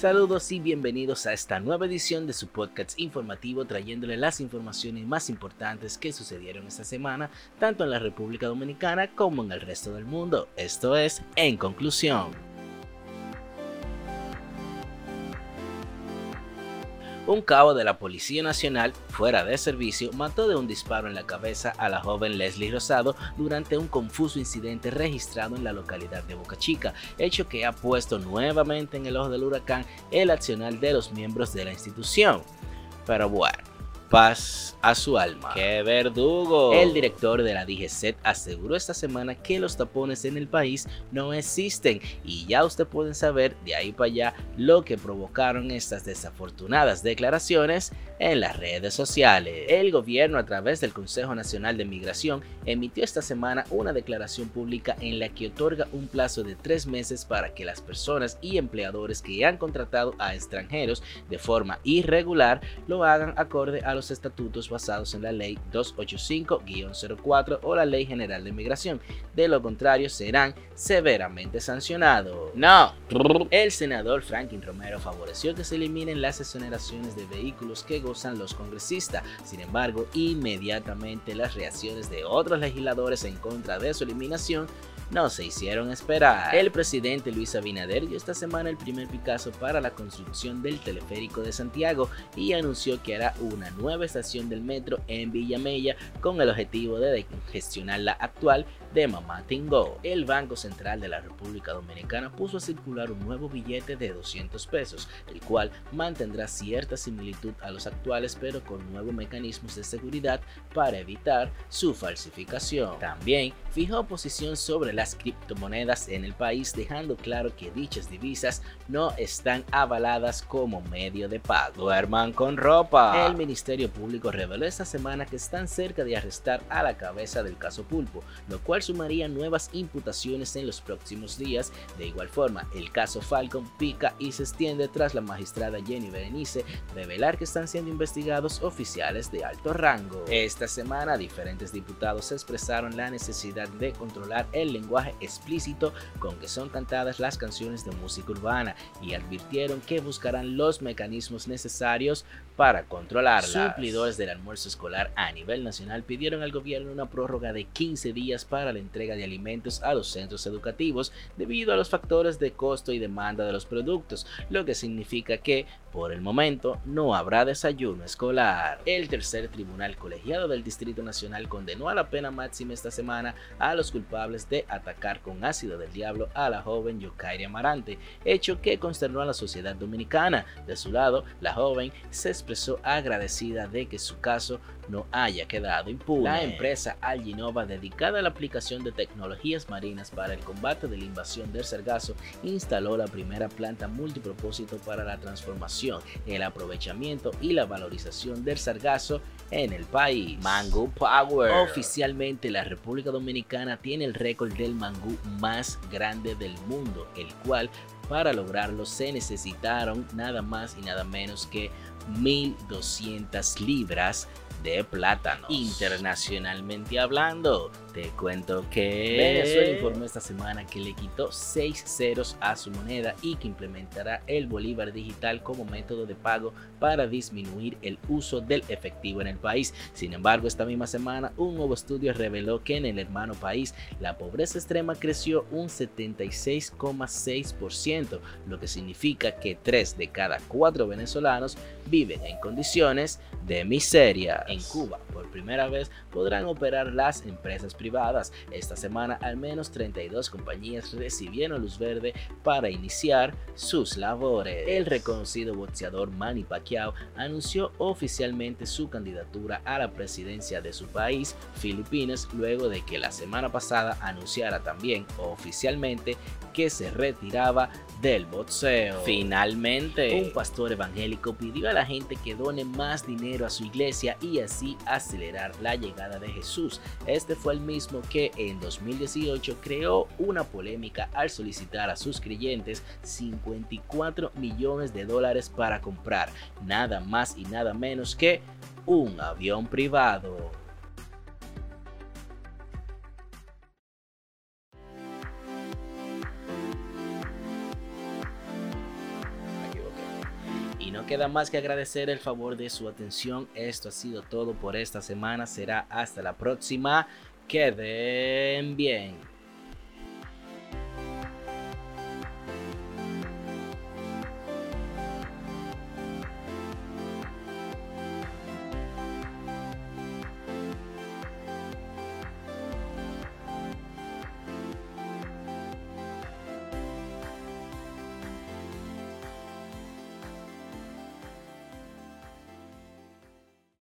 Saludos y bienvenidos a esta nueva edición de su podcast informativo trayéndole las informaciones más importantes que sucedieron esta semana, tanto en la República Dominicana como en el resto del mundo. Esto es En Conclusión. Un cabo de la Policía Nacional, fuera de servicio, mató de un disparo en la cabeza a la joven Leslie Rosado durante un confuso incidente registrado en la localidad de Boca Chica, hecho que ha puesto nuevamente en el ojo del huracán el accional de los miembros de la institución. Pero bueno, paz a su alma. ¡Qué verdugo! El director de la DGCET aseguró esta semana que los tapones en el país no existen y ya usted pueden saber de ahí para allá lo que provocaron estas desafortunadas declaraciones en las redes sociales. El gobierno a través del Consejo Nacional de Migración emitió esta semana una declaración pública en la que otorga un plazo de tres meses para que las personas y empleadores que han contratado a extranjeros de forma irregular lo hagan acorde a los estatutos basados en la Ley 285-04 o la Ley General de Migración. De lo contrario, serán severamente sancionados. No, el senador Franklin Romero favoreció que se eliminen las exoneraciones de vehículos que gozan los congresistas. Sin embargo, inmediatamente las reacciones de otros legisladores en contra de su eliminación no se hicieron esperar. El presidente Luis Abinader dio esta semana el primer Picasso para la construcción del teleférico de Santiago y anunció que hará una nueva estación del metro en Villamella con el objetivo de gestionar la actual de Mamá Tingo. El Banco Central de la República Dominicana puso a circular un nuevo billete de 200 pesos, el cual mantendrá cierta similitud a los actuales pero con nuevos mecanismos de seguridad para evitar su falsificación. También fijó posición sobre las criptomonedas en el país dejando claro que dichas divisas no están avaladas como medio de pago. Duerman con ropa. El Ministerio Público reveló esta semana que están cerca de arrestar a la cabeza del caso Pulpo, lo cual sumaría nuevas imputaciones en los próximos días. De igual forma, el caso Falcon pica y se extiende tras la magistrada Jenny Berenice revelar que están siendo investigados oficiales de alto rango. Esta semana, diferentes diputados expresaron la necesidad de controlar el lenguaje explícito con que son cantadas las canciones de música urbana y advirtieron que buscarán los mecanismos necesarios para controlarlas. Suplidores del almuerzo escolar a nivel nacional pidieron al gobierno una prórroga de 15 días para la entrega de alimentos a los centros educativos debido a los factores de costo y demanda de los productos, lo que significa que, por el momento, no habrá desayuno escolar. El tercer tribunal colegiado del Distrito Nacional condenó a la pena máxima esta semana a los culpables de atacar con ácido del diablo a la joven Yokairi Amarante, hecho que consternó a la sociedad dominicana. De su lado, la joven se expresó agradecida de que su caso no haya quedado impune. La empresa Alginova, dedicada a la aplicación de tecnologías marinas para el combate de la invasión del sargazo, instaló la primera planta multipropósito para la transformación, el aprovechamiento y la valorización del sargazo en el país. Mango Power. Oficialmente la República Dominicana tiene el récord del mangú más grande del mundo, el cual para lograrlo se necesitaron nada más y nada menos que 1200 libras de plátano. Internacionalmente hablando, te cuento que Venezuela informó esta semana que le quitó 6 ceros a su moneda y que implementará el bolívar digital como método de pago para disminuir el uso del efectivo en el país. Sin embargo, esta misma semana un nuevo estudio reveló que en el hermano país la pobreza extrema creció un 76,6%, lo que significa que 3 de cada 4 venezolanos viven en condiciones de miseria. En Cuba, por primera vez, podrán operar las empresas privadas. Esta semana, al menos 32 compañías recibieron luz verde para iniciar sus labores. El reconocido boxeador Manny Pacquiao anunció oficialmente su candidatura a la presidencia de su país, Filipinas, luego de que la semana pasada anunciara también oficialmente que se retiraba del boxeo. Finalmente, un pastor evangélico pidió a la gente que done más dinero a su iglesia y así acelerar la llegada de Jesús. Este fue el mismo que en 2018 creó una polémica al solicitar a sus creyentes 54 millones de dólares para comprar nada más y nada menos que un avión privado. Y no queda más que agradecer el favor de su atención. Esto ha sido todo por esta semana. Será hasta la próxima. Queden bien.